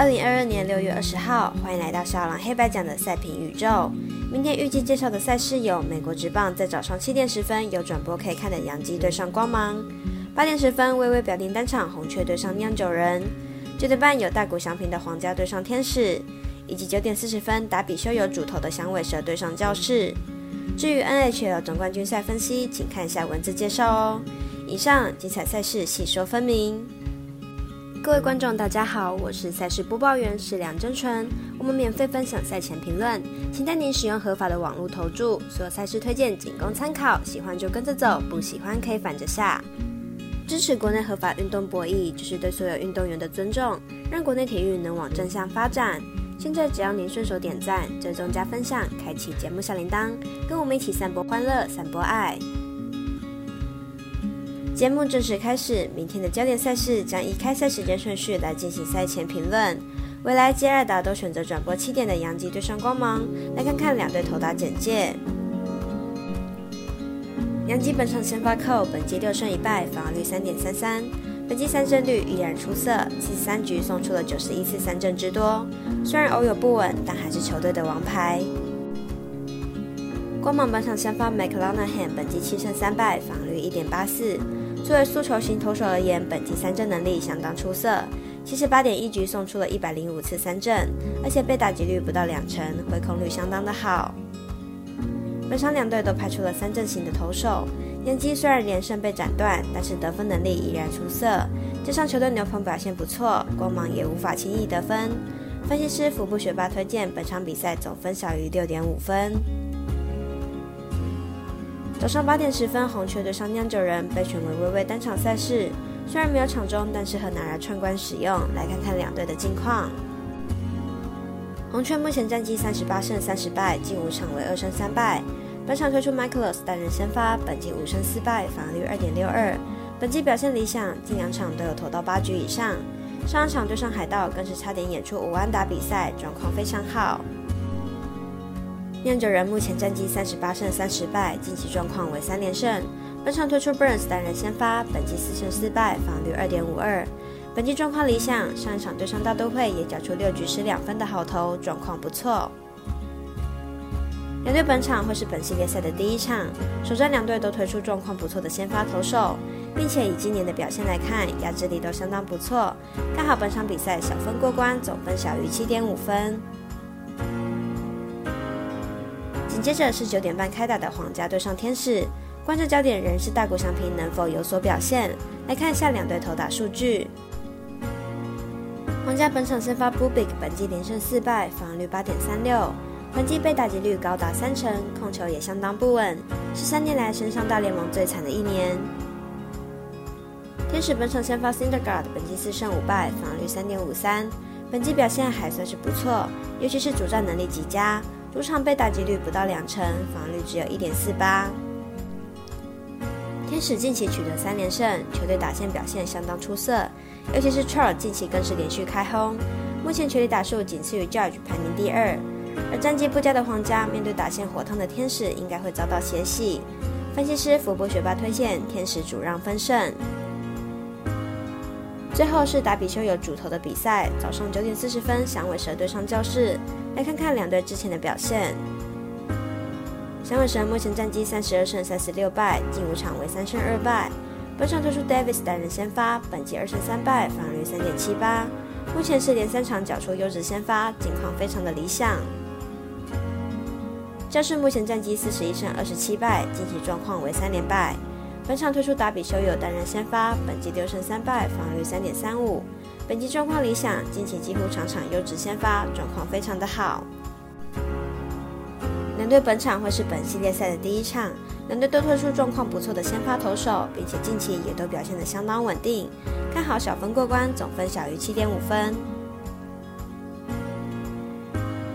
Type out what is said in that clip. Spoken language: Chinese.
二零二二年六月二十号，欢迎来到少狼黑白奖的赛评宇宙。明天预计介绍的赛事有：美国职棒在早上七点十分有转播可以看的洋基对上光芒；八点十分微微表定单场红雀对上酿酒人；九点半有大谷翔平的皇家对上天使；以及九点四十分打比修有主投的响尾蛇对上教室。至于 NHL 总冠军赛分析，请看一下文字介绍哦。以上精彩赛事细说分明。各位观众，大家好，我是赛事播报员是梁真纯。我们免费分享赛前评论，请带您使用合法的网络投注。所有赛事推荐仅供参考，喜欢就跟着走，不喜欢可以反着下。支持国内合法运动博弈，就是对所有运动员的尊重，让国内体育能往正向发展。现在只要您顺手点赞、追踪加分享、开启节目小铃铛，跟我们一起散播欢乐、散播爱。节目正式开始，明天的焦点赛事将以开赛时间顺序来进行赛前评论。未来接二打都选择转播七点的杨基对上光芒，来看看两队投打简介。杨基本场先发扣，本季六胜一败，防御率三点三三，本季三振率依然出色，七十三局送出了九十一次三振之多。虽然偶有不稳，但还是球队的王牌。光芒本场先发 McLanahan，本季七胜三败，防御率一点八四。作为速球型投手而言，本季三振能力相当出色，七十八点一局送出了一百零五次三振，而且被打击率不到两成，回空率相当的好。本场两队都派出了三振型的投手，杨基虽然连胜被斩断，但是得分能力依然出色，这场球队牛棚表现不错，光芒也无法轻易得分。分析师福布学霸推荐本场比赛总分小于六点五分。早上八点十分，红雀对上酿酒人被选为微微单场赛事，虽然没有场中，但是很拿来串关使用。来看看两队的近况。红雀目前战绩三十八胜三十败，近五场为二胜三败。本场推出 Michaelos 单人先发，本季五胜四败，防御率二点六二。本季表现理想，近两场都有投到八局以上。上一场对上海盗更是差点演出五安打比赛，状况非常好。酿酒人目前战绩三十八胜三十败，近期状况为三连胜。本场推出 Burns 单人先发，本季四胜四败，防率二点五二。本季状况理想，上一场对上大都会也缴出六局失两分的好投，状况不错。两队本场会是本系列赛的第一场，首战两队都推出状况不错的先发投手，并且以今年的表现来看，压制力都相当不错。看好本场比赛小分过关，总分小于七点五分。接着是九点半开打的皇家对上天使，关注焦点仍是大谷翔平能否有所表现。来看一下两队投打数据。皇家本场先发 Bubik，本季连胜四败，防率八点三六，本季被打击率高达三成，控球也相当不稳，是三年来升上大联盟最惨的一年。天使本场先发 Cindergard，本季四胜五败，防率三点五三，本季表现还算是不错，尤其是主战能力极佳。主场被打击率不到两成，防御率只有一点四八。天使近期取得三连胜，球队打线表现相当出色，尤其是 Charles 近期更是连续开轰，目前全力打数仅次于 Judge，排名第二。而战绩不佳的皇家面对打线火烫的天使，应该会遭到血洗。分析师福波学霸推荐天使主让分胜。最后是达比修有主投的比赛，早上九点四十分，响尾蛇对上教室。来看看两队之前的表现。响尾蛇目前战绩三十二胜三十六败，近五场为三胜二败。本场推出 Davis 单人先发，本季二胜三败，防御率三点七八。目前是连三场缴出优质先发，近况非常的理想。教士目前战绩四十一胜二十七败，近期状况为三连败。本场推出达比修有单人先发，本季六胜三败，防御三点三五。本季状况理想，近期几乎场场优质先发，状况非常的好。两队本场会是本系列赛的第一场，两队都推出状况不错的先发投手，并且近期也都表现得相当稳定，看好小分过关，总分小于七点五分。